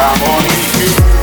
I wanna you.